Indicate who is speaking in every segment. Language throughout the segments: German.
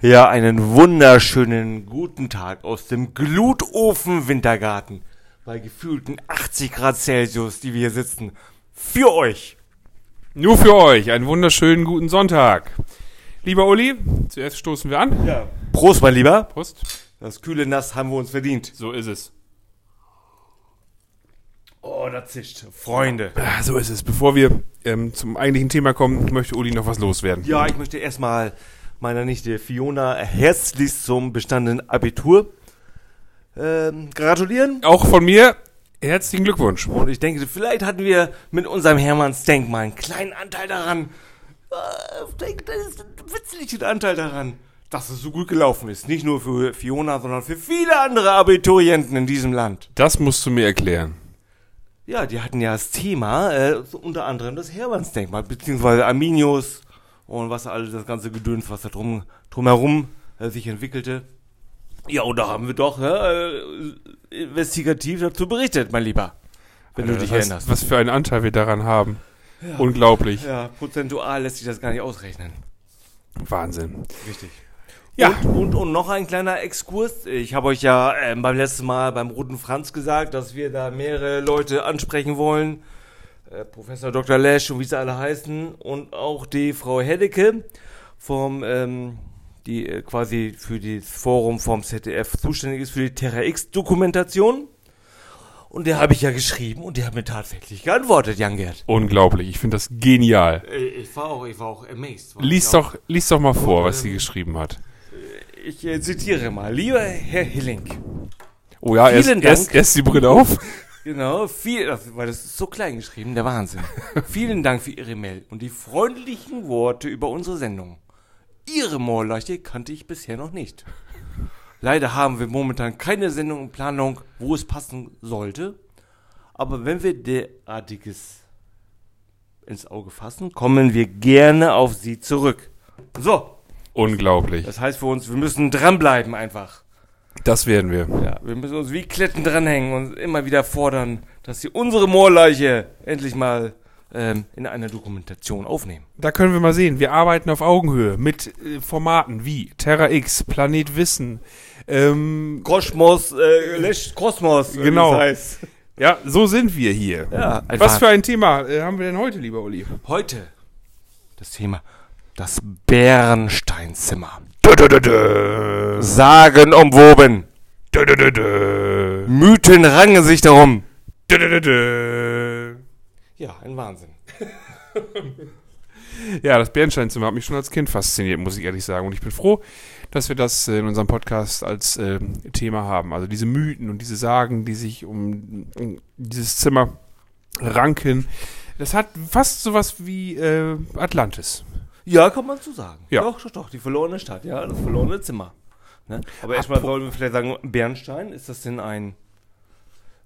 Speaker 1: Ja, einen wunderschönen guten Tag aus dem Glutofen Wintergarten. Bei gefühlten 80 Grad Celsius, die wir hier sitzen. Für euch.
Speaker 2: Nur für euch einen wunderschönen guten Sonntag. Lieber Uli, zuerst stoßen wir an.
Speaker 1: Ja. Prost, mein Lieber.
Speaker 2: Prost.
Speaker 1: Das kühle Nass haben wir uns verdient.
Speaker 2: So ist es.
Speaker 1: Oh, da zischt. Freunde.
Speaker 2: Ah, so ist es. Bevor wir ähm, zum eigentlichen Thema kommen, möchte Uli noch was loswerden.
Speaker 1: Ja, ich möchte erstmal meiner Nichte Fiona herzlichst zum bestandenen Abitur ähm, gratulieren.
Speaker 2: Auch von mir herzlichen Glückwunsch.
Speaker 1: Und ich denke, vielleicht hatten wir mit unserem Hermanns Denkmal einen kleinen Anteil daran. Äh, Ich denke, das ist ein witzigen Anteil daran, dass es so gut gelaufen ist. Nicht nur für Fiona, sondern für viele andere Abiturienten in diesem Land.
Speaker 2: Das musst du mir erklären.
Speaker 1: Ja, die hatten ja das Thema, äh, unter anderem das Hermannsdenkmal, beziehungsweise Arminius und was alles, das ganze Gedöns, was da drum, drumherum äh, sich entwickelte. Ja, und da haben wir doch äh, investigativ dazu berichtet, mein Lieber. Wenn du
Speaker 2: Das
Speaker 1: dich
Speaker 2: heißt,
Speaker 1: erinnerst.
Speaker 2: Was für einen Anteil wir daran haben. Unglaublich.
Speaker 1: Ja, prozentual lässt sich das gar nicht ausrechnen.
Speaker 2: Wahnsinn.
Speaker 1: Richtig.
Speaker 2: Ja.
Speaker 1: Und, und, und noch ein kleiner Exkurs. Ich habe euch ja ähm, beim letzten Mal beim Roten Franz gesagt, dass wir da mehrere Leute ansprechen wollen. Äh, Professor Dr. Lesch und wie sie alle heißen. Und auch die Frau Heddecke vom, ähm, die äh, quasi für das Forum vom ZDF zuständig ist für die Terra X-Dokumentation. Und der habe ich ja geschrieben und die hat mir tatsächlich geantwortet, Jan Gerd.
Speaker 2: Unglaublich. Ich finde das genial.
Speaker 1: Äh, Ich war auch, ich war auch amazed. War
Speaker 2: Lies
Speaker 1: auch.
Speaker 2: doch, lies doch mal vor, was sie geschrieben hat.
Speaker 1: Ich äh, zitiere mal. Lieber Herr Hilling.
Speaker 2: Oh ja, erst, erst, erst die Brille auf.
Speaker 1: Genau, viel, weil das ist so klein geschrieben, der Wahnsinn. Vielen Dank für Ihre Mail und die freundlichen Worte über unsere Sendung. Ihre Moorleiche kannte ich bisher noch nicht. Leider haben wir momentan keine Sendung in Planung, wo es passen sollte. Aber wenn wir derartiges ins Auge fassen, kommen wir gerne auf Sie zurück. So,
Speaker 2: Unglaublich.
Speaker 1: das heißt für uns, wir müssen dranbleiben einfach.
Speaker 2: Das werden wir.
Speaker 1: Ja, wir müssen uns wie Kletten dranhängen und immer wieder fordern, dass sie unsere Moorleiche endlich mal ähm, in einer Dokumentation aufnehmen.
Speaker 2: Da können wir mal sehen. Wir arbeiten auf Augenhöhe mit äh, Formaten wie Terra X, Planet Wissen. Ähm,
Speaker 1: Kosmos, äh, Lesch Kosmos, wie
Speaker 2: Genau.
Speaker 1: es heißt.
Speaker 2: ja, so sind wir hier.
Speaker 1: Ja.
Speaker 2: Was für ein Thema äh, haben wir denn heute, lieber Uli?
Speaker 1: Heute das Thema das Bernsteinzimmer. Sagen umwoben. Mythen rangen sich darum. Ja, ein Wahnsinn.
Speaker 2: Ja, das Bernsteinzimmer hat mich schon als Kind fasziniert, muss ich ehrlich sagen. Und ich bin froh, dass wir das in unserem Podcast als äh, Thema haben. Also diese Mythen und diese Sagen, die sich um, um dieses Zimmer ranken. Das hat fast sowas wie äh, Atlantis.
Speaker 1: Ja, kann man so sagen.
Speaker 2: Ja.
Speaker 1: Doch, doch, doch, die verlorene Stadt, ja, das verlorene Zimmer. Ne? Aber erstmal sollen wir vielleicht sagen, Bernstein, ist das denn ein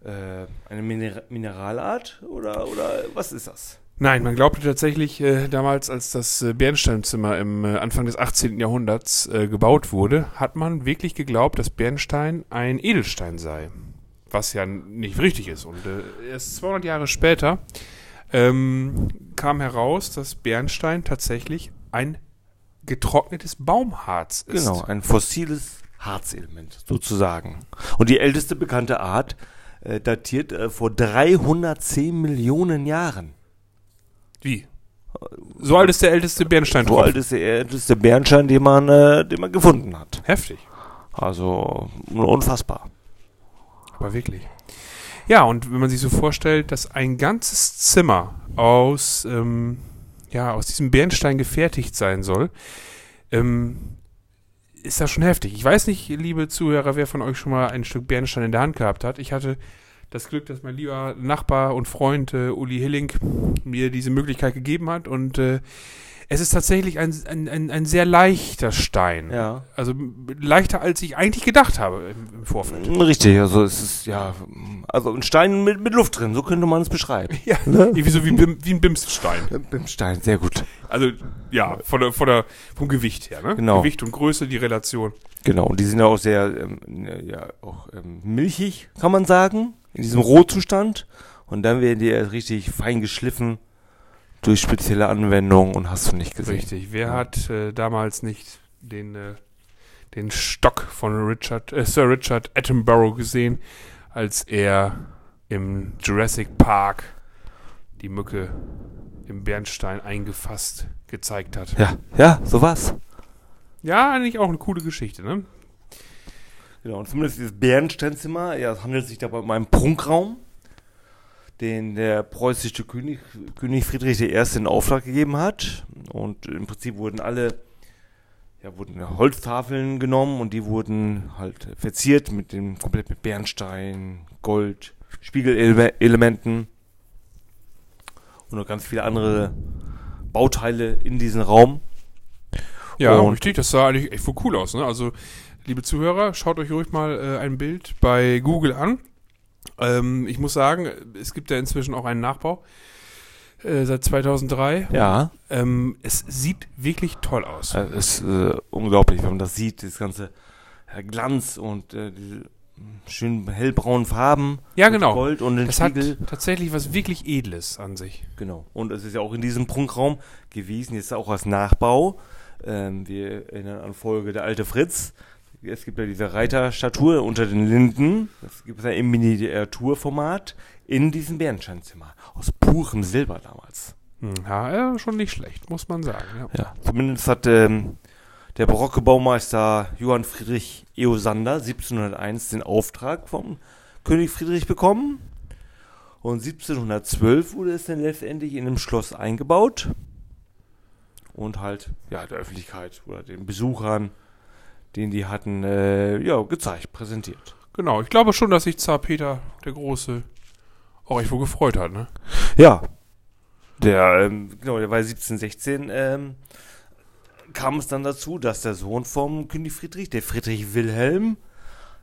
Speaker 1: äh, eine Miner Mineralart oder, oder was ist das?
Speaker 2: Nein, man glaubte tatsächlich äh, damals, als das äh, Bernsteinzimmer im äh, Anfang des 18. Jahrhunderts äh, gebaut wurde, hat man wirklich geglaubt, dass Bernstein ein Edelstein sei. Was ja nicht richtig ist. Und äh, erst 200 Jahre später ähm, kam heraus, dass Bernstein tatsächlich ein getrocknetes Baumharz ist.
Speaker 1: Genau, ein fossiles Harzelement sozusagen. Und die älteste bekannte Art äh, datiert äh, vor 310 Millionen Jahren.
Speaker 2: Wie? So alt ist der älteste Bernstein
Speaker 1: So alt ist der älteste Bernstein, den man, äh, den man gefunden hat.
Speaker 2: Heftig.
Speaker 1: Also unfassbar.
Speaker 2: Aber wirklich. Ja, und wenn man sich so vorstellt, dass ein ganzes Zimmer aus, ähm, ja, aus diesem Bernstein gefertigt sein soll, ähm, ist das schon heftig. Ich weiß nicht, liebe Zuhörer, wer von euch schon mal ein Stück Bernstein in der Hand gehabt hat. Ich hatte das Glück, dass mein lieber Nachbar und Freund äh, Uli Hilling mir diese Möglichkeit gegeben hat und äh, es ist tatsächlich ein, ein, ein, ein sehr leichter Stein.
Speaker 1: Ja.
Speaker 2: Also leichter, als ich eigentlich gedacht habe im, im Vorfeld.
Speaker 1: Richtig, also es ist ja, also ein Stein mit, mit Luft drin, so könnte man es beschreiben.
Speaker 2: Ja, irgendwie so wie, Bim, wie ein Bimsstein.
Speaker 1: Im Stein, sehr gut.
Speaker 2: Also, ja, von der, von der, vom Gewicht her, ne?
Speaker 1: Genau.
Speaker 2: Gewicht und Größe, die Relation.
Speaker 1: Genau, und die sind ja auch sehr, ähm, ja, auch ähm, milchig, kann man sagen, in diesem Rohzustand. Und dann werden die ja richtig fein geschliffen durch spezielle Anwendungen und hast du nicht gesehen.
Speaker 2: Richtig. Wer
Speaker 1: Ja.
Speaker 2: hat äh, damals nicht den äh, den Stock von Richard, äh, Sir Richard Attenborough gesehen, als er im Jurassic Park die Mücke im Bernstein eingefasst gezeigt hat.
Speaker 1: Ja, ja, so was.
Speaker 2: Ja, eigentlich auch eine coole Geschichte, ne?
Speaker 1: Genau, und zumindest dieses Bernsteinzimmer, ja, es handelt sich dabei um einen Prunkraum, den der preußische König, König Friedrich I. in Auftrag gegeben hat. Und im Prinzip wurden alle, ja, wurden Holztafeln genommen und die wurden halt verziert mit dem, komplett mit Bernstein, Gold, Spiegelelementen und noch ganz viele andere Bauteile in diesem Raum.
Speaker 2: Ja,
Speaker 1: Und-
Speaker 2: richtig, das sah eigentlich echt voll cool aus, ne? Also, liebe Zuhörer, schaut euch ruhig mal äh, ein Bild bei Google an. Ähm, ich muss sagen, es gibt ja inzwischen auch einen Nachbau äh, seit 2003.
Speaker 1: Ja.
Speaker 2: Ähm, es sieht wirklich toll aus.
Speaker 1: Es ist äh, unglaublich, wenn man das sieht, das ganze äh, Glanz und äh, diese mm, schönen hellbraunen Farben.
Speaker 2: Ja, genau.
Speaker 1: Gold und den
Speaker 2: Das hat
Speaker 1: Spiegel.
Speaker 2: tatsächlich was wirklich Edles an sich.
Speaker 1: Genau. Und es ist ja auch in diesem Prunkraum gewesen, jetzt auch als Nachbau. Ähm, wir erinnern an Folge Der alte Fritz. Es gibt ja diese Reiterstatue unter den Linden. Das gibt es ja im Miniaturformat in diesem Bernsteinzimmer. Aus purem Silber damals.
Speaker 2: Hm, ja, ja, schon nicht schlecht, muss man sagen. Ja.
Speaker 1: Ja, zumindest hat ähm, der barocke Baumeister Johann Friedrich Eosander 1701 den Auftrag vom König Friedrich bekommen. Und 1712 wurde es dann letztendlich in einem Schloss eingebaut. Und halt, ja, der Öffentlichkeit oder den Besuchern, den die hatten, äh, ja, gezeigt, präsentiert.
Speaker 2: Genau, ich glaube schon, dass sich Zar Peter der Große auch echt wohl gefreut hat, ne?
Speaker 1: Ja. Der, ähm, genau, der war 1716, ähm, kam es dann dazu, dass der Sohn vom König Friedrich, der Friedrich Wilhelm,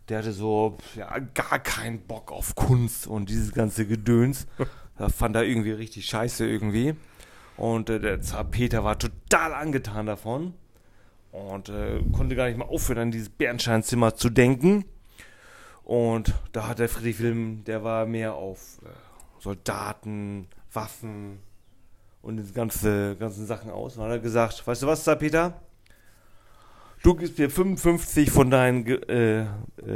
Speaker 1: der hatte so, ja, gar keinen Bock auf Kunst und dieses ganze Gedöns. Da fand er irgendwie richtig scheiße irgendwie. Und äh, der Zar Peter war total angetan davon und äh, konnte gar nicht mal aufhören, an dieses Bernsteinzimmer zu denken. Und da hat der Friedrich Wilhelm, der war mehr auf äh, Soldaten, Waffen und diese ganze, ganzen Sachen aus. Und hat er gesagt, weißt du was, Zar Peter? Du gibst mir 55 von deinen äh, äh,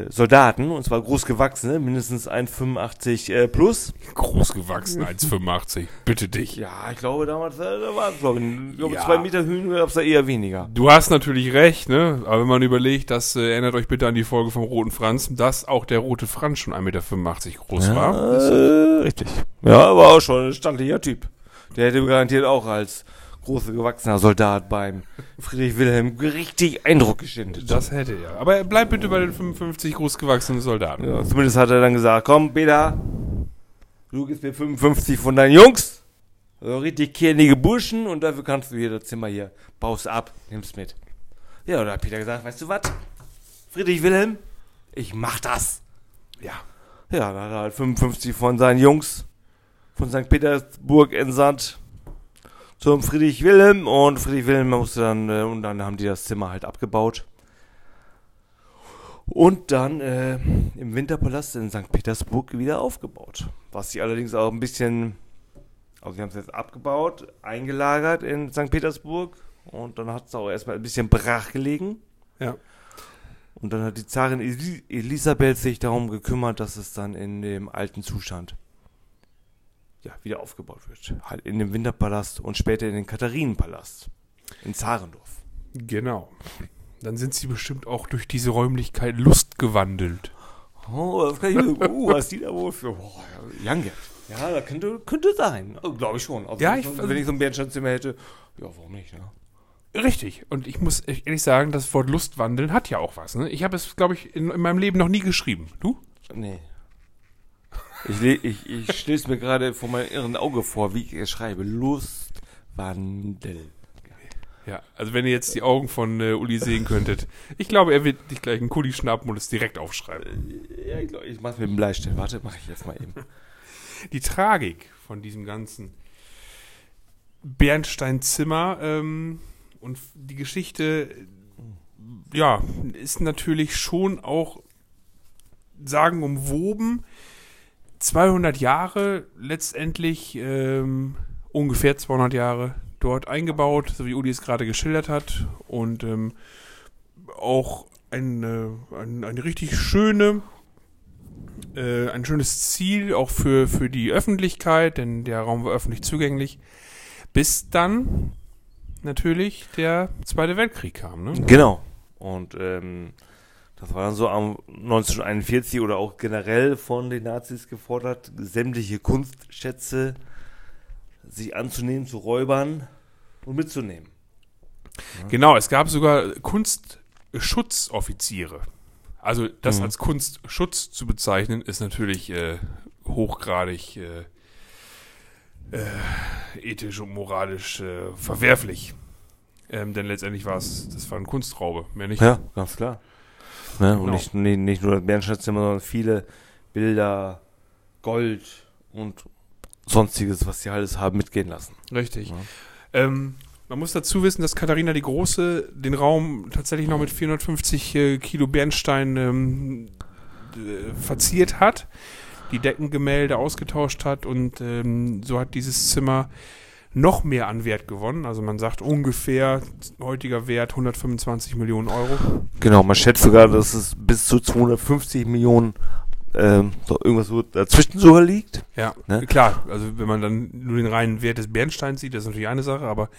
Speaker 1: Soldaten, und zwar großgewachsene, mindestens 1,85 äh, plus.
Speaker 2: Großgewachsen, 1,85. Bitte dich.
Speaker 1: Ja, ich glaube damals, äh, da war es, glaube ich, glaube,
Speaker 2: Ja.
Speaker 1: zwei Meter Höhen gab es da eher weniger.
Speaker 2: Du hast natürlich recht, ne? Aber wenn man überlegt, dass, äh, erinnert euch bitte an die Folge vom Roten Franz, dass auch der Rote Franz schon 1,85 Meter groß war.
Speaker 1: Äh, richtig. Ja, aber auch schon ein standlicher Typ. Der hätte garantiert auch als große gewachsener Soldat beim Friedrich Wilhelm richtig Eindruck geschindet.
Speaker 2: Das hätte er. Aber bleib bitte bei den 55 großgewachsenen Soldaten.
Speaker 1: Ja, zumindest hat er dann gesagt, komm, Peter, du gibst mir 55 von deinen Jungs. So richtig kernige Burschen und dafür kannst du hier das Zimmer hier, baust ab, nimmst mit. Ja, und da hat Peter gesagt, weißt du was? Friedrich Wilhelm, ich mach das.
Speaker 2: Ja.
Speaker 1: Ja, da hat er halt 55 von seinen Jungs von St. Petersburg entsandt zum Friedrich Wilhelm und Friedrich Wilhelm musste dann, äh, und dann haben die das Zimmer halt abgebaut. Und dann äh, im Winterpalast in St. Petersburg wieder aufgebaut. Was sie allerdings auch ein bisschen, also sie haben es jetzt abgebaut, eingelagert in St. Petersburg und dann hat es auch erstmal ein bisschen brach gelegen.
Speaker 2: Ja.
Speaker 1: Und dann hat die Zarin Eli Elisabeth sich darum gekümmert, dass es dann in dem alten Zustand ja, wieder aufgebaut wird. Halt in dem Winterpalast und später in den Katharinenpalast in Zarendorf.
Speaker 2: Genau. Dann sind sie bestimmt auch durch diese Räumlichkeit lustgewandelt.
Speaker 1: Oh, das kann ich, uh, was die da wohl für oh, Young Ja, da könnte, könnte sein. Oh, Glaube ich schon. Also,
Speaker 2: Ja,
Speaker 1: wenn
Speaker 2: ich-
Speaker 1: wenn ich so ein Bernsteinzimmer hätte, ja, warum nicht, ne?
Speaker 2: Richtig. Und ich muss ehrlich sagen, das Wort Lustwandeln hat ja auch was. Ne? Ich habe es, glaube ich, in, in meinem Leben noch nie geschrieben. Du?
Speaker 1: Nee. Ich, ich, ich stelle es mir gerade vor meinem irren Auge vor, wie ich es schreibe. Lustwandel.
Speaker 2: Ja, also wenn ihr jetzt die Augen von äh, Uli sehen könntet. Ich glaube, er wird dich gleich einen Kuli schnappen und es direkt aufschreiben.
Speaker 1: Ja, ich glaube, ich mach's mit dem Bleistift. Warte, mache ich jetzt mal eben.
Speaker 2: Die Tragik von diesem ganzen Bernsteinzimmer ähm, und die Geschichte, äh, ja, ist natürlich schon auch sagenumwoben. 200 Jahre letztendlich, ähm, ungefähr 200 Jahre dort eingebaut, so wie Uli es gerade geschildert hat. Und ähm, auch eine, ein, eine richtig schöne, äh, ein schönes Ziel auch für, für die Öffentlichkeit, denn der Raum war öffentlich zugänglich, bis dann natürlich der Zweite Weltkrieg kam. Ne?
Speaker 1: Genau. Und ähm, das war dann so am 1941 oder auch generell von den Nazis gefordert, sämtliche Kunstschätze sich anzunehmen, zu räubern und mitzunehmen.
Speaker 2: Genau, es gab sogar Kunstschutzoffiziere. Also das
Speaker 1: Mhm.
Speaker 2: als Kunstschutz zu bezeichnen, ist natürlich äh, hochgradig äh, äh, ethisch und moralisch äh, verwerflich. Ähm, denn letztendlich war es, das war ein Kunstraube, mehr nicht.
Speaker 1: Ja, ganz klar. Ne? Und
Speaker 2: Genau.
Speaker 1: nicht, nicht, nicht nur das Bärenschnitzel, sondern viele Bilder, Gold und sonstiges, was sie alles haben mitgehen lassen.
Speaker 2: Richtig.
Speaker 1: Ja.
Speaker 2: Ähm, man muss dazu wissen, dass Katharina die Große den Raum tatsächlich noch mit 450 äh, Kilo Bernstein ähm, äh, verziert hat, die Deckengemälde ausgetauscht hat und ähm, so hat dieses Zimmer noch mehr an Wert gewonnen. Also man sagt ungefähr heutiger Wert 125 Millionen Euro.
Speaker 1: Genau, man schätzt sogar, dass es bis zu 250 Millionen ähm, so irgendwas so dazwischen sogar liegt.
Speaker 2: Ja,
Speaker 1: Ne?
Speaker 2: klar. Also wenn man dann nur den reinen Wert des Bernsteins sieht, das ist natürlich eine Sache, aber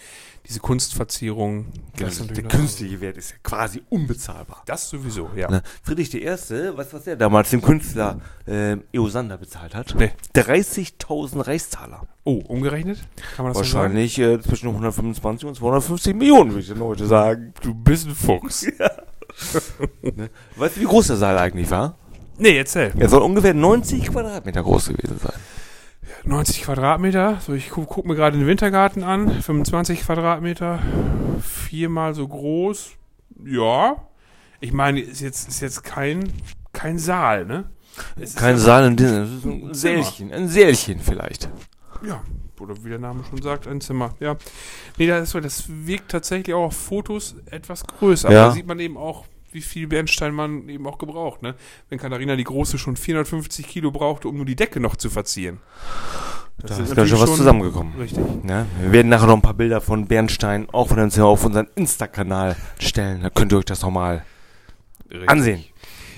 Speaker 2: diese Kunstverzierung, ist
Speaker 1: der künstliche Wert ist ja quasi unbezahlbar.
Speaker 2: Das sowieso, ja.
Speaker 1: Ne? Friedrich I., weißt du, was der damals dem Künstler ähm, Eosander bezahlt hat?
Speaker 2: Nee.
Speaker 1: 30.000 Reichstaler.
Speaker 2: Oh, umgerechnet? Kann man das so sagen?
Speaker 1: Wahrscheinlich äh, zwischen 125 und 250 Millionen, würde ich dann heute sagen.
Speaker 2: Du bist ein Fuchs.
Speaker 1: Weißt du, wie groß der Saal eigentlich war?
Speaker 2: Nee, erzähl.
Speaker 1: Er soll ungefähr 90 Quadratmeter groß gewesen sein.
Speaker 2: 90 Quadratmeter. So, ich guck, guck mir gerade den Wintergarten an. 25 Quadratmeter. Viermal so groß. Ja. Ich meine, ist jetzt, ist jetzt kein, kein Saal, ne? Es ist
Speaker 1: Kein Saal in diesem, das ist ein
Speaker 2: Zimmer.
Speaker 1: Sälchen, ein Sälchen vielleicht.
Speaker 2: Ja. Oder wie der Name schon sagt, ein Zimmer. Ja. Nee, das, das wirkt tatsächlich auch auf Fotos etwas größer.
Speaker 1: Ja.
Speaker 2: Da sieht man eben auch, wie viel Bernstein man eben auch gebraucht, ne? Wenn Katharina die Große schon 450 Kilo brauchte, um nur die Decke noch zu verzieren.
Speaker 1: Da
Speaker 2: sind
Speaker 1: ist ganz schön was zusammengekommen.
Speaker 2: Richtig.
Speaker 1: Ja, wir werden nachher noch ein paar Bilder von Bernstein auch von Zimmer auf unseren Insta-Kanal stellen. Da könnt ihr euch das nochmal ansehen.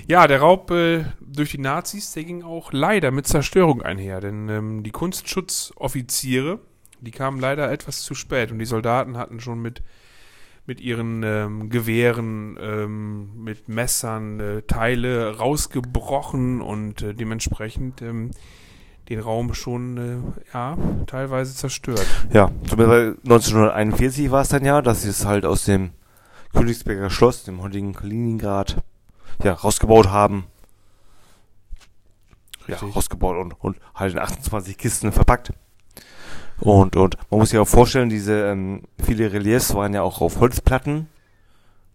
Speaker 2: Ja, der Raub äh, durch die Nazis, der ging auch leider mit Zerstörung einher, denn ähm, die Kunstschutzoffiziere, die kamen leider etwas zu spät und die Soldaten hatten schon mit, mit ihren ähm, Gewehren, ähm, mit Messern äh, Teile rausgebrochen und äh, dementsprechend ähm, den Raum schon äh, ja, teilweise zerstört.
Speaker 1: Ja, zumindest 1941 war es dann ja, dass sie es halt aus dem Königsberger Schloss, dem heutigen Kaliningrad, ja, rausgebaut haben. Ja,
Speaker 2: Richtig.
Speaker 1: rausgebaut und, und halt in 28 Kisten verpackt. Und, und man muss sich auch vorstellen, diese ähm, viele Reliefs waren ja auch auf Holzplatten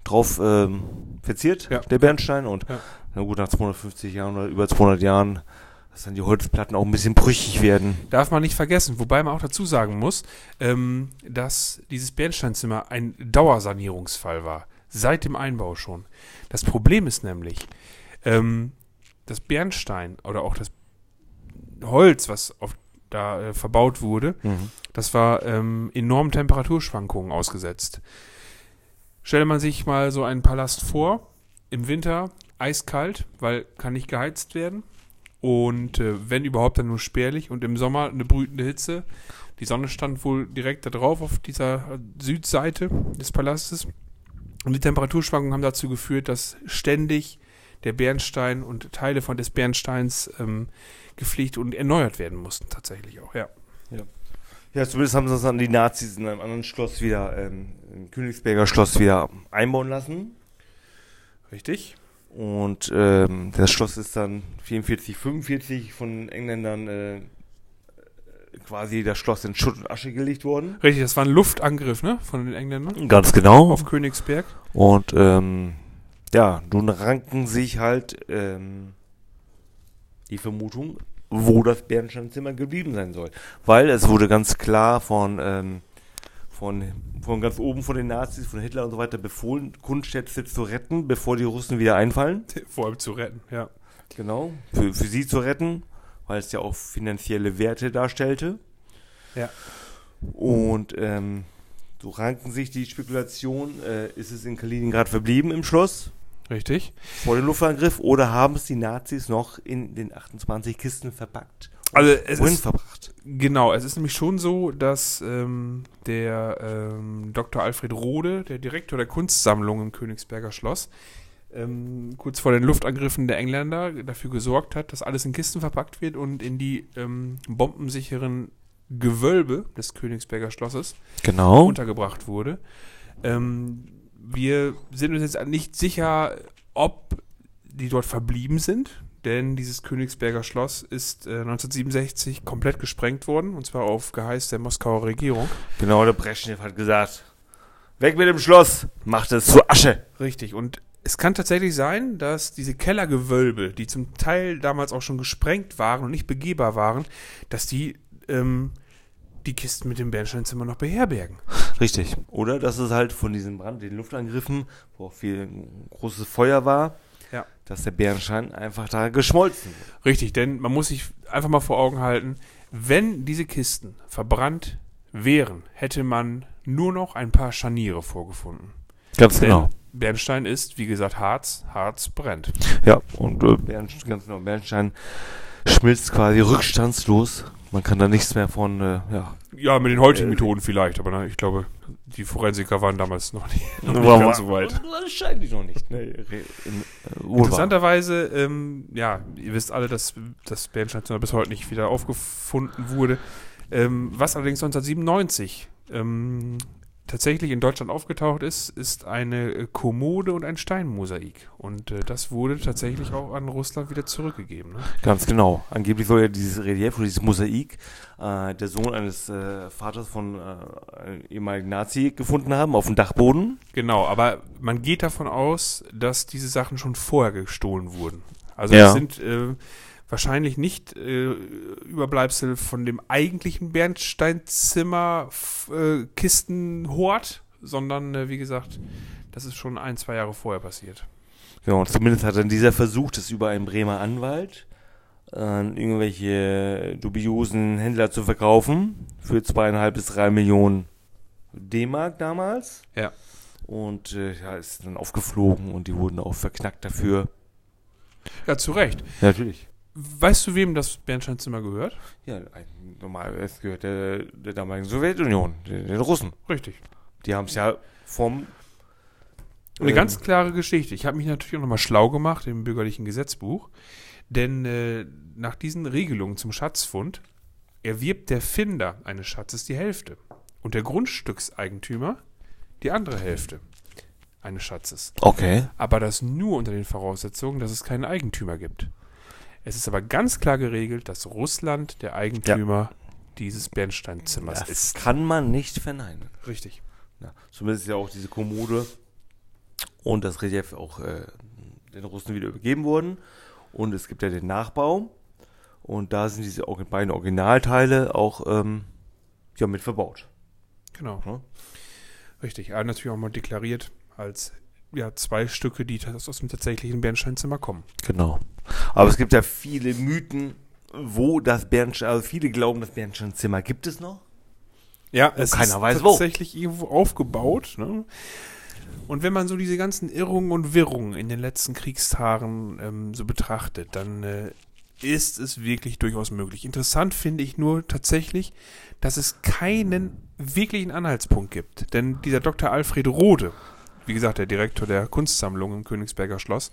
Speaker 1: drauf ähm, verziert,
Speaker 2: Ja.
Speaker 1: der Bernstein. Und
Speaker 2: Ja.
Speaker 1: na gut, nach 250 Jahren oder über 200 Jahren, dass dann die Holzplatten auch ein bisschen brüchig werden.
Speaker 2: Darf man nicht vergessen, wobei man auch dazu sagen muss, ähm, dass dieses Bernsteinzimmer ein Dauersanierungsfall war. Seit dem Einbau schon. Das Problem ist nämlich, ähm, das Bernstein oder auch das Holz, was auf, da äh, verbaut wurde, das war ähm, enormen Temperaturschwankungen ausgesetzt. Stelle man sich mal so einen Palast vor, im Winter eiskalt, weil kann nicht geheizt werden. Und äh, wenn überhaupt, dann nur spärlich. Und im Sommer eine brütende Hitze. Die Sonne stand wohl direkt da drauf auf dieser Südseite des Palastes. Und die Temperaturschwankungen haben dazu geführt, dass ständig der Bernstein und Teile von des Bernsteins ähm, gepflegt und erneuert werden mussten, tatsächlich auch, ja.
Speaker 1: Ja, zumindest haben sie das an die Nazis in einem anderen Schloss wieder, ähm, im Königsberger Schloss wieder einbauen lassen.
Speaker 2: Richtig?
Speaker 1: Und ähm, das Schloss ist dann 44, 45 von den Engländern äh, quasi das Schloss in Schutt und Asche gelegt worden.
Speaker 2: Richtig, das war ein Luftangriff, ne? Von den Engländern
Speaker 1: Ganz genau.
Speaker 2: auf Königsberg.
Speaker 1: Und ähm, ja, nun ranken sich halt ähm, die Vermutung, wo das Bernsteinzimmer geblieben sein soll. Weil es wurde ganz klar von, ähm, von, von ganz oben von den Nazis, von Hitler und so weiter befohlen, Kunstschätze zu retten, bevor die Russen wieder einfallen.
Speaker 2: Vor allem zu retten, ja.
Speaker 1: Genau. Für, für sie zu retten, weil es ja auch finanzielle Werte darstellte.
Speaker 2: Ja.
Speaker 1: Und ähm, so ranken sich die Spekulationen, äh, ist es in Kaliningrad verblieben im Schloss?
Speaker 2: Richtig.
Speaker 1: vor dem Luftangriff oder haben es die Nazis noch in den 28 Kisten verpackt?
Speaker 2: Also es ist
Speaker 1: verbracht?
Speaker 2: Genau, es ist nämlich schon so, dass ähm, der ähm, Dr. Alfred Rode, der Direktor der Kunstsammlung im Königsberger Schloss, ähm, kurz vor den Luftangriffen der Engländer dafür gesorgt hat, dass alles in Kisten verpackt wird und in die ähm, bombensicheren Gewölbe des Königsberger Schlosses
Speaker 1: Genau.
Speaker 2: untergebracht wurde. Ähm, wir sind uns jetzt nicht sicher, ob die dort verblieben sind, denn dieses Königsberger Schloss ist äh, 1967 komplett gesprengt worden, und zwar auf Geheiß der Moskauer Regierung.
Speaker 1: Genau, der Brezhnev hat gesagt, weg mit dem Schloss, macht es zu Asche.
Speaker 2: Richtig, und es kann tatsächlich sein, dass diese Kellergewölbe, die zum Teil damals auch schon gesprengt waren und nicht begehbar waren, dass die ähm, die Kisten mit dem Bernsteinzimmer noch beherbergen.
Speaker 1: Richtig. Oder dass es halt von diesem Brand, den Luftangriffen, wo auch viel großes Feuer war,
Speaker 2: Ja.
Speaker 1: dass der Bernstein einfach da geschmolzen wurde.
Speaker 2: Richtig, denn man muss sich einfach mal vor Augen halten, wenn diese Kisten verbrannt wären, hätte man nur noch ein paar Scharniere vorgefunden.
Speaker 1: Ganz
Speaker 2: Denn Bernstein ist, wie gesagt, Harz, Harz brennt.
Speaker 1: Ja, und äh, Bernstein, ganz genau, Bernstein schmilzt quasi rückstandslos. Man kann da nichts mehr von, äh, ja.
Speaker 2: Ja, mit den heutigen
Speaker 1: Äh,
Speaker 2: Methoden vielleicht, aber na, ich glaube, die Forensiker waren damals noch nicht, noch nicht ganz so weit.
Speaker 1: Wahrscheinlich noch nicht. Ne? In, äh.
Speaker 2: Interessanterweise, ähm, ja, ihr wisst alle, dass das Bernsteinzimmer bis heute nicht wieder aufgefunden wurde. Ähm, was allerdings 1997 ähm, tatsächlich in Deutschland aufgetaucht ist, ist eine äh, Kommode und ein Steinmosaik. Und äh, das wurde tatsächlich auch an Russland wieder zurückgegeben. Ne?
Speaker 1: Ganz genau. Angeblich soll ja dieses Relief oder dieses Mosaik äh, der Sohn eines äh, Vaters von äh, einem ehemaligen Nazi gefunden haben auf dem Dachboden.
Speaker 2: Genau, aber man geht davon aus, dass diese Sachen schon vorher gestohlen wurden. Also
Speaker 1: Ja.
Speaker 2: es sind äh, wahrscheinlich nicht äh, Überbleibsel von dem eigentlichen Bernsteinzimmer f- äh, sondern äh, wie gesagt, das ist schon ein, zwei Jahre vorher passiert.
Speaker 1: Ja, und zumindest hat dann dieser versucht, es über einen Bremer Anwalt an irgendwelche dubiosen Händler zu verkaufen. Für zweieinhalb bis drei Millionen D-Mark damals.
Speaker 2: Ja.
Speaker 1: Und äh, ja, ist dann aufgeflogen und die wurden auch verknackt dafür.
Speaker 2: Ja, zu Recht.
Speaker 1: Ja, natürlich.
Speaker 2: Weißt du, wem das Bernsteinzimmer gehört?
Speaker 1: Ja, ein, normal, es gehört der, der damaligen Sowjetunion, den, den Russen.
Speaker 2: Richtig.
Speaker 1: Die haben es ja vom.
Speaker 2: Eine
Speaker 1: ähm,
Speaker 2: ganz klare Geschichte. Ich habe mich natürlich auch nochmal schlau gemacht im bürgerlichen Gesetzbuch, denn äh, nach diesen Regelungen zum Schatzfund erwirbt der Finder eines Schatzes die Hälfte und der Grundstückseigentümer die andere Hälfte eines Schatzes.
Speaker 1: Okay.
Speaker 2: Aber das nur unter den Voraussetzungen, dass es keinen Eigentümer gibt. Es ist aber ganz klar geregelt, dass Russland der Eigentümer dieses Bernsteinzimmers
Speaker 1: Das
Speaker 2: ist.
Speaker 1: kann man nicht verneinen.
Speaker 2: Richtig.
Speaker 1: Ja, zumindest ja auch diese Kommode und das Relief auch äh, den Russen wieder übergeben wurden. Und es gibt ja den Nachbau. Und da sind diese beiden Originalteile auch ähm, ja, mit verbaut.
Speaker 2: Genau.
Speaker 1: Ja.
Speaker 2: Richtig. Aber natürlich auch mal deklariert als ja, zwei Stücke, die aus dem tatsächlichen Bernsteinzimmer kommen.
Speaker 1: Genau. Aber es gibt ja viele Mythen, wo das Bernstein, also viele glauben, das Bernsteinzimmer gibt es noch.
Speaker 2: Ja, es
Speaker 1: keiner
Speaker 2: ist
Speaker 1: weiß wo.
Speaker 2: tatsächlich irgendwo aufgebaut. Ne? Und wenn man so diese ganzen Irrungen und Wirrungen in den letzten Kriegstagen ähm, so betrachtet, dann äh, ist es wirklich durchaus möglich. Interessant finde ich nur tatsächlich, dass es keinen wirklichen Anhaltspunkt gibt. Denn dieser Dr. Alfred Rode, wie gesagt, der Direktor der Kunstsammlung im Königsberger Schloss,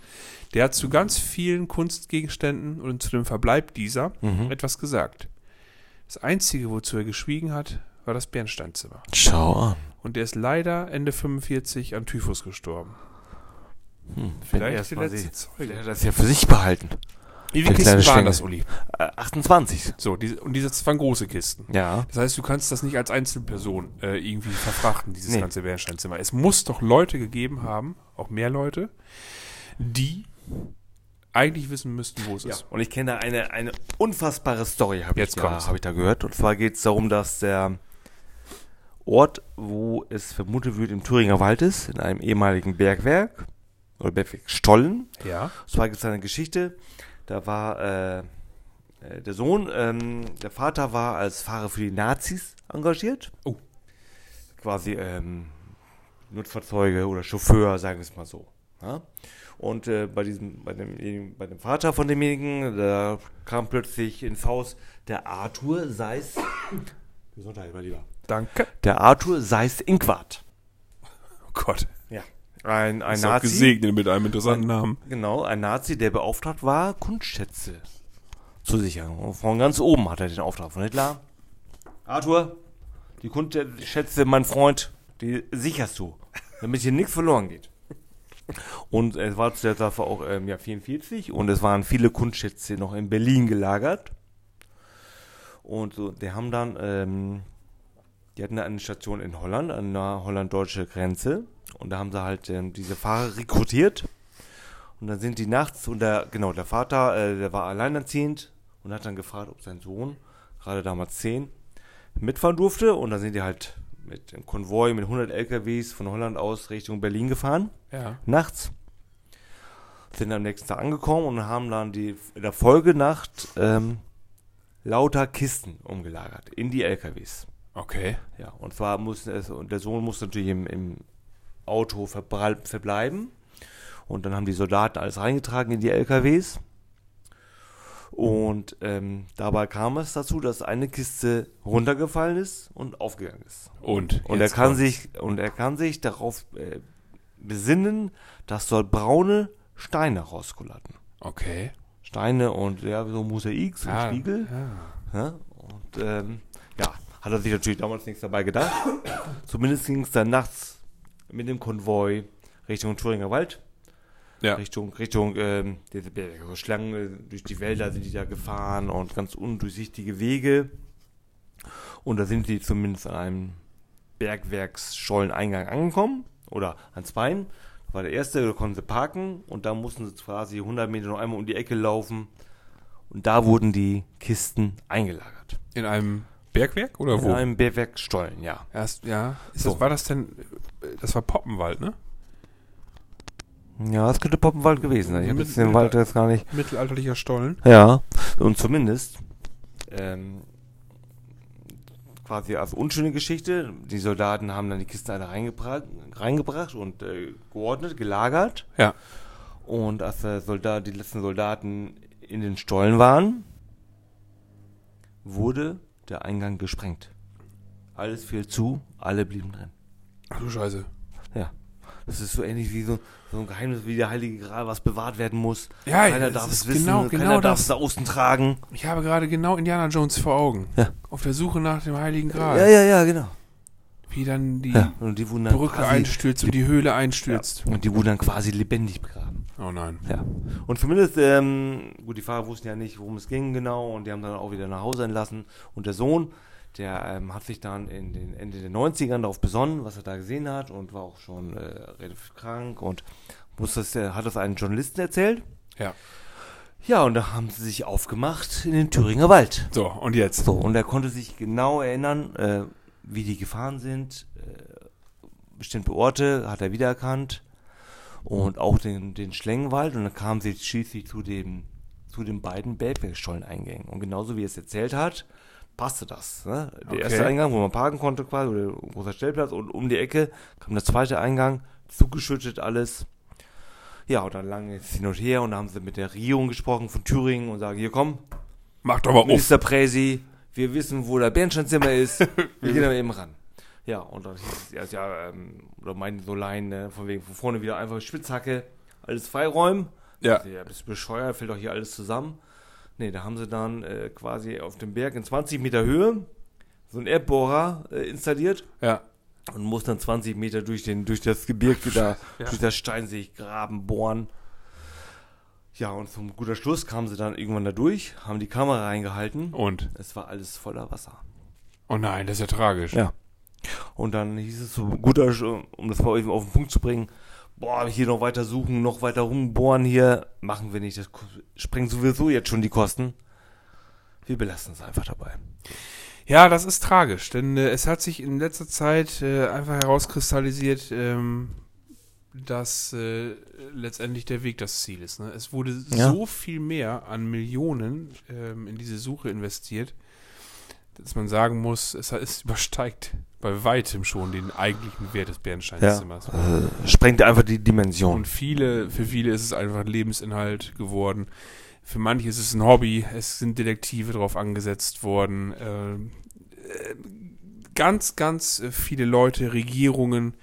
Speaker 2: der hat zu ganz vielen Kunstgegenständen und zu dem Verbleib dieser
Speaker 1: Mhm.
Speaker 2: etwas gesagt. Das Einzige, wozu er geschwiegen hat, war das Bernsteinzimmer.
Speaker 1: Schau an.
Speaker 2: Und der ist leider Ende 45 an Typhus gestorben.
Speaker 1: Hm,
Speaker 2: Vielleicht die letzte Zeuge.
Speaker 1: Der hat das ja für sich behalten.
Speaker 2: Wie viele Kisten waren
Speaker 1: Stängel.
Speaker 2: das, Uli?
Speaker 1: Äh, 28.
Speaker 2: So, diese, und diese waren große Kisten.
Speaker 1: Ja.
Speaker 2: Das heißt, du kannst das nicht als Einzelperson äh, irgendwie verfrachten, dieses
Speaker 1: Nee.
Speaker 2: ganze Bernsteinzimmer. Es muss doch Leute gegeben haben, auch mehr Leute, die eigentlich wissen müssten, wo es
Speaker 1: Ja,
Speaker 2: ist.
Speaker 1: und ich kenne eine, eine unfassbare Story, habe ich,
Speaker 2: Jetzt
Speaker 1: da- hab ich da gehört. Und zwar geht es darum, dass der Ort, wo es vermutet wird, im Thüringer Wald ist, in einem ehemaligen Bergwerk, oder Bergwerk Stollen.
Speaker 2: Ja.
Speaker 1: Und zwar gibt es eine Geschichte, da war äh, äh, der Sohn, ähm, der Vater war als Fahrer für die Nazis engagiert.
Speaker 2: Oh.
Speaker 1: Quasi ähm, Nutzfahrzeuge oder Chauffeur, sagen wir es mal so. Ja? Und äh, bei diesem, bei dem, bei dem Vater von demjenigen, da kam plötzlich ins Haus der Arthur Seis. Gesundheit, mein Lieber.
Speaker 2: Danke.
Speaker 1: Der Arthur Seis Inquart.
Speaker 2: Oh Gott.
Speaker 1: Ein, ein
Speaker 2: Ist
Speaker 1: Nazi.
Speaker 2: gesegnet mit einem interessanten Namen.
Speaker 1: Genau, ein Nazi, der beauftragt war, Kunstschätze zu sichern. Und von ganz oben hat er den Auftrag von Hitler. Arthur, die Kunstschätze, mein Freund, die sicherst du, damit hier nichts verloren geht. Und es war zu der Zeit auch ähm, ja, 44 und es waren viele Kunstschätze noch in Berlin gelagert. Und so, die haben dann, ähm, die hatten eine Station in Holland, an der holland-deutsche Grenze. Und da haben sie halt ähm, diese Fahrer rekrutiert. Und dann sind die nachts und der, genau, der Vater, äh, der war alleinerziehend und hat dann gefragt, ob sein Sohn, gerade damals 10, mitfahren durfte. Und dann sind die halt mit einem Konvoi mit 100 LKWs von Holland aus Richtung Berlin gefahren,
Speaker 2: Ja.
Speaker 1: nachts. Sind am nächsten Tag angekommen und haben dann die, in der Folgenacht ähm, lauter Kisten umgelagert in die LKWs.
Speaker 2: Okay.
Speaker 1: Ja, und zwar musste es, und der Sohn musste natürlich im, im Auto verbleiben. Und dann haben die Soldaten alles reingetragen in die LKWs. Und ähm, dabei kam es dazu, dass eine Kiste runtergefallen ist und aufgegangen ist.
Speaker 2: Und?
Speaker 1: Und er kann
Speaker 2: kommt's.
Speaker 1: sich und er kann sich darauf äh, besinnen, dass dort braune Steine rauskullerten.
Speaker 2: Okay.
Speaker 1: Steine und ja, so Mosaik, so
Speaker 2: Ah,
Speaker 1: Spiegel.
Speaker 2: Ja.
Speaker 1: Ja, und ähm, ja, hat er sich natürlich damals nichts dabei gedacht. Zumindest ging es dann nachts mit dem Konvoi Richtung Thüringer Wald.
Speaker 2: Ja.
Speaker 1: Richtung, Richtung, ähm, Schlangen äh, durch die Wälder sind die da gefahren und ganz undurchsichtige Wege. Und da sind die zumindest an einem Bergwerksscholleneingang angekommen. Oder an zweien. Das war der erste, da konnten sie parken und da mussten sie quasi 100 Meter noch einmal um die Ecke laufen. Und da wurden die Kisten eingelagert.
Speaker 2: In einem Bergwerk oder
Speaker 1: In
Speaker 2: wo?
Speaker 1: einem Bergwerksstollen, ja.
Speaker 2: Erst, ja.
Speaker 1: So.
Speaker 2: das, war das denn, das war Poppenwald, ne?
Speaker 1: Ja, das könnte Poppenwald gewesen sein. Ich habe jetzt den Wald jetzt gar nicht.
Speaker 2: Mittelalterlicher Stollen.
Speaker 1: Ja, und zumindest ähm, quasi als unschöne Geschichte. Die Soldaten haben dann die Kisten alle reingebracht, reingebracht und äh, geordnet, gelagert.
Speaker 2: Ja.
Speaker 1: Und als der Soldat, die letzten Soldaten in den Stollen waren, wurde der Eingang gesprengt. Alles fiel zu, alle blieben drin.
Speaker 2: Ach du Scheiße.
Speaker 1: Ja. Das ist so ähnlich wie so, so ein Geheimnis wie der Heilige Gral, was bewahrt werden muss.
Speaker 2: Ja,
Speaker 1: keiner darf es wissen,
Speaker 2: genau-
Speaker 1: keiner
Speaker 2: genau
Speaker 1: darf es nach außen tragen.
Speaker 2: Ich habe gerade genau Indiana Jones vor Augen.
Speaker 1: Ja.
Speaker 2: Auf der Suche nach dem Heiligen Gral.
Speaker 1: Ja, ja, ja, genau.
Speaker 2: Wie dann die
Speaker 1: Ja. Die
Speaker 2: Brücke einstürzt und die Höhle einstürzt.
Speaker 1: und die wurden dann quasi lebendig begraben.
Speaker 2: Oh nein.
Speaker 1: Ja. Und zumindest, ähm, gut, die Fahrer wussten ja nicht, worum es ging genau und die haben dann auch wieder nach Hause entlassen. Und der Sohn, der ähm, hat sich dann in den Ende der 90ern darauf besonnen, was er da gesehen hat und war auch schon äh, relativ krank und musste äh, hat das einem Journalisten erzählt.
Speaker 2: Ja.
Speaker 1: Ja, und da haben sie sich aufgemacht in den Thüringer Wald.
Speaker 2: So, und jetzt?
Speaker 1: So, und er konnte sich genau erinnern, äh, wie die gefahren sind. Äh, bestimmte Orte hat er wiedererkannt. Und auch den, den Schlängenwald. Und dann kamen sie schließlich zu, dem, zu den beiden Bergwerkstolleneingängen. Und genauso wie er es erzählt hat, passte das. Ne? Der
Speaker 2: Okay.
Speaker 1: erste Eingang, wo man parken konnte quasi, oder großer Stellplatz. Und um die Ecke kam der zweite Eingang, zugeschüttet alles. Ja, und dann lang ist hin und her und dann haben sie mit der Regierung gesprochen von Thüringen und sagen, hier komm,
Speaker 2: Mach doch mal auf.
Speaker 1: Minister Präsi, wir wissen, wo der Bernsteinzimmer ist, wir gehen da eben ran. Ja, und dann hieß es erst, ja, ähm, oder meinten so Laien, ne, von wegen von vorne wieder einfach Spitzhacke, alles freiräumen.
Speaker 2: Ja.
Speaker 1: Ja, bist du bescheuert, fällt doch hier alles zusammen. Nee, da haben sie dann äh, quasi auf dem Berg in 20 Meter Höhe so einen Erdbohrer äh, installiert
Speaker 2: Ja.
Speaker 1: und muss dann 20 Meter durch, den, durch das Gebirge da,
Speaker 2: Ja.
Speaker 1: durch das Steinsicht graben, bohren. Ja, und zum guter Schluss kamen sie dann irgendwann da durch, haben die Kamera reingehalten.
Speaker 2: Und?
Speaker 1: Es war alles voller Wasser.
Speaker 2: Oh nein, das ist ja tragisch.
Speaker 1: Ja. Und dann hieß es so, Sch- um das mal eben auf den Punkt zu bringen, boah, hier noch weiter suchen, noch weiter rumbohren hier, machen wir nicht, das sprengt sowieso jetzt schon die Kosten. Wir belassen es einfach dabei.
Speaker 2: Ja, das ist tragisch, denn äh, es hat sich in letzter Zeit äh, einfach herauskristallisiert, ähm, dass äh, letztendlich der Weg das Ziel ist. Ne? Es wurde
Speaker 1: Ja.
Speaker 2: so viel mehr an Millionen ähm, in diese Suche investiert, dass man sagen muss, es, es übersteigt bei weitem schon den eigentlichen Wert des Bernsteinzimmers.
Speaker 1: Äh, sprengt einfach die Dimension.
Speaker 2: Und viele, für viele ist es einfach Lebensinhalt geworden. Für manche ist es ein Hobby. Es sind Detektive drauf angesetzt worden. Äh, äh, ganz, ganz viele Leute, Regierungen,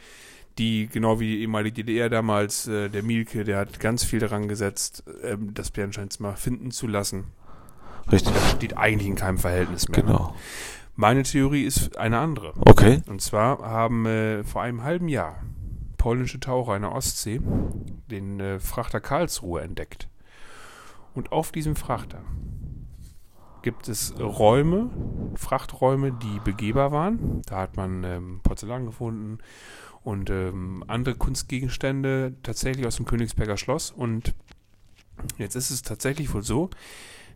Speaker 2: die, genau wie die ehemalige DDR damals, äh, der Mielke, der hat ganz viel daran gesetzt, äh, das Bernsteinzimmer finden zu lassen.
Speaker 1: Richtig.
Speaker 2: Das steht eigentlich in keinem Verhältnis mehr.
Speaker 1: Genau.
Speaker 2: Meine Theorie ist eine andere.
Speaker 1: Okay.
Speaker 2: Und zwar haben äh, vor einem halben Jahr polnische Taucher in der Ostsee den äh, Frachter Karlsruhe entdeckt. Und auf diesem Frachter gibt es Räume, Frachträume, die begehbar waren. Da hat man ähm, Porzellan gefunden und ähm, andere Kunstgegenstände tatsächlich aus dem Königsberger Schloss. Und jetzt ist es tatsächlich wohl so,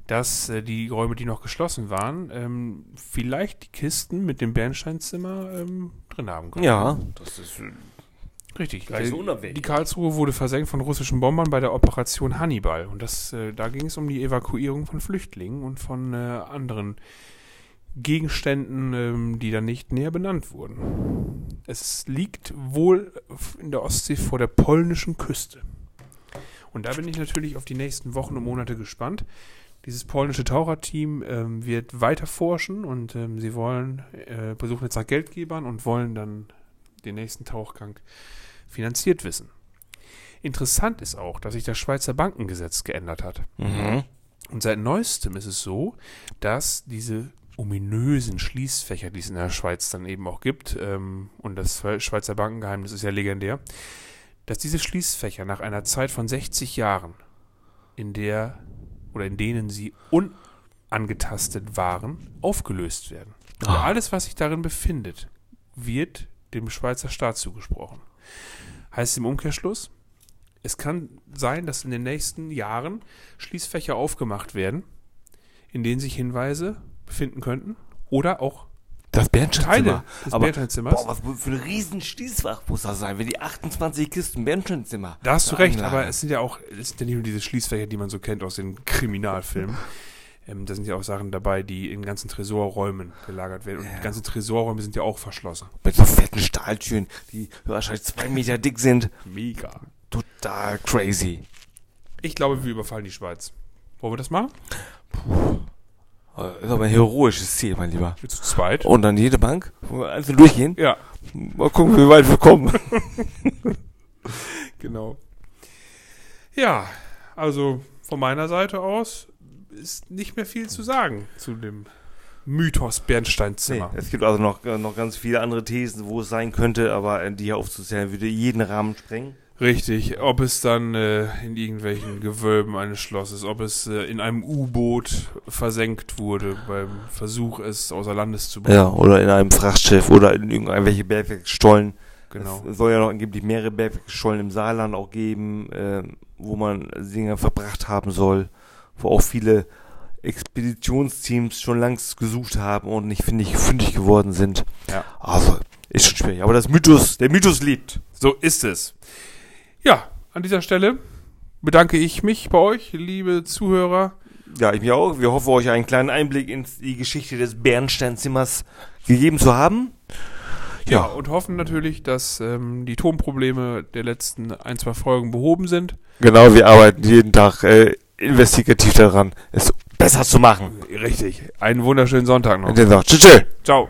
Speaker 2: dass äh, die Räume, die noch geschlossen waren, ähm, vielleicht die Kisten mit dem Bernsteinzimmer ähm, drin haben können.
Speaker 1: Ja, das ist
Speaker 2: Richtig.
Speaker 1: Nicht so
Speaker 2: Die-. Die Karlsruhe wurde versenkt von russischen Bombern bei der Operation Hannibal. Und das, äh, da ging es um die Evakuierung von Flüchtlingen und von äh, anderen Gegenständen, ähm, die dann nicht näher benannt wurden. Es liegt wohl in der Ostsee vor der polnischen Küste. Und da bin ich natürlich auf die nächsten Wochen und Monate gespannt. Dieses polnische Taucherteam ähm, wird weiter forschen und ähm, sie wollen, äh, besuchen jetzt nach Geldgebern und wollen dann den nächsten Tauchgang finanziert wissen. Interessant ist auch, dass sich das Schweizer Bankengesetz geändert hat.
Speaker 1: Mhm.
Speaker 2: Und seit neuestem ist es so, dass diese ominösen Schließfächer, die es in der Schweiz dann eben auch gibt, ähm, und das Schweizer Bankengeheimnis ist ja legendär, dass diese Schließfächer nach einer Zeit von 60 Jahren, in der oder in denen sie unangetastet waren, aufgelöst werden. Und
Speaker 1: Ah.
Speaker 2: alles, was sich darin befindet, wird dem Schweizer Staat zugesprochen. Heißt im Umkehrschluss, es kann sein, dass in den nächsten Jahren Schließfächer aufgemacht werden, in denen sich Hinweise befinden könnten oder auch
Speaker 1: Das Bernsteinzimmer.
Speaker 2: Des
Speaker 1: Aber,
Speaker 2: Bernsteinzimmers.
Speaker 1: boah, was für ein riesen Schließfach muss das sein, wenn die 28 Kisten Bernsteinzimmer.
Speaker 2: Da hast du recht,
Speaker 1: veranlagen.
Speaker 2: aber es sind ja auch, es sind ja nicht nur diese Schließfächer, die man so kennt aus den Kriminalfilmen. Ähm, da sind ja auch Sachen dabei, die in ganzen Tresorräumen gelagert werden. Und die ganzen Tresorräume sind ja auch verschlossen.
Speaker 1: Mit so fetten Stahltüren, die wahrscheinlich zwei Meter dick sind.
Speaker 2: Mega.
Speaker 1: Total crazy.
Speaker 2: Ich glaube, wir überfallen die Schweiz. Wollen wir das machen?
Speaker 1: Äh, Ist aber ein heroisches Ziel, mein Lieber.
Speaker 2: Wir zu zweit?
Speaker 1: Und dann jede Bank, einzeln durchgehen.
Speaker 2: Ja,
Speaker 1: Mal gucken, wie weit wir kommen.
Speaker 2: genau. Ja, also von meiner Seite aus ist nicht mehr viel zu sagen zu dem Mythos
Speaker 1: Nee,
Speaker 2: Bernsteinzimmer.
Speaker 1: es gibt also noch, äh, noch ganz viele andere Thesen, wo es sein könnte, aber äh, die hier aufzuzählen würde jeden Rahmen sprengen.
Speaker 2: Richtig, ob es dann äh, in irgendwelchen Gewölben eines Schlosses, ob es äh, in einem U-Boot versenkt wurde beim Versuch, es außer Landes zu bringen.
Speaker 1: Ja, oder in einem Frachtschiff oder in irgendwelche Bergwerksstollen.
Speaker 2: Genau.
Speaker 1: Es soll ja noch angeblich mehrere Bergwerksstollen im Saarland auch geben, äh, wo man Dinge verbracht haben soll, wo auch viele Expeditionsteams schon längst gesucht haben und nicht findig, fündig geworden sind.
Speaker 2: Ja.
Speaker 1: Also, ist schon schwierig. Aber das Mythos, der Mythos lebt.
Speaker 2: So ist es. Ja, an dieser Stelle bedanke ich mich bei euch, liebe Zuhörer.
Speaker 1: Ja, ich mich auch. Wir hoffen, euch einen kleinen Einblick in die Geschichte des Bernsteinzimmers gegeben zu haben.
Speaker 2: Ja, und hoffen natürlich, dass ähm, die Tonprobleme der letzten ein, zwei Folgen behoben sind.
Speaker 1: Genau, wir arbeiten jeden Tag äh, investigativ daran, es besser zu machen.
Speaker 2: Richtig. Einen wunderschönen Sonntag noch.
Speaker 1: Und tschüss. tschüss.
Speaker 2: Ciao.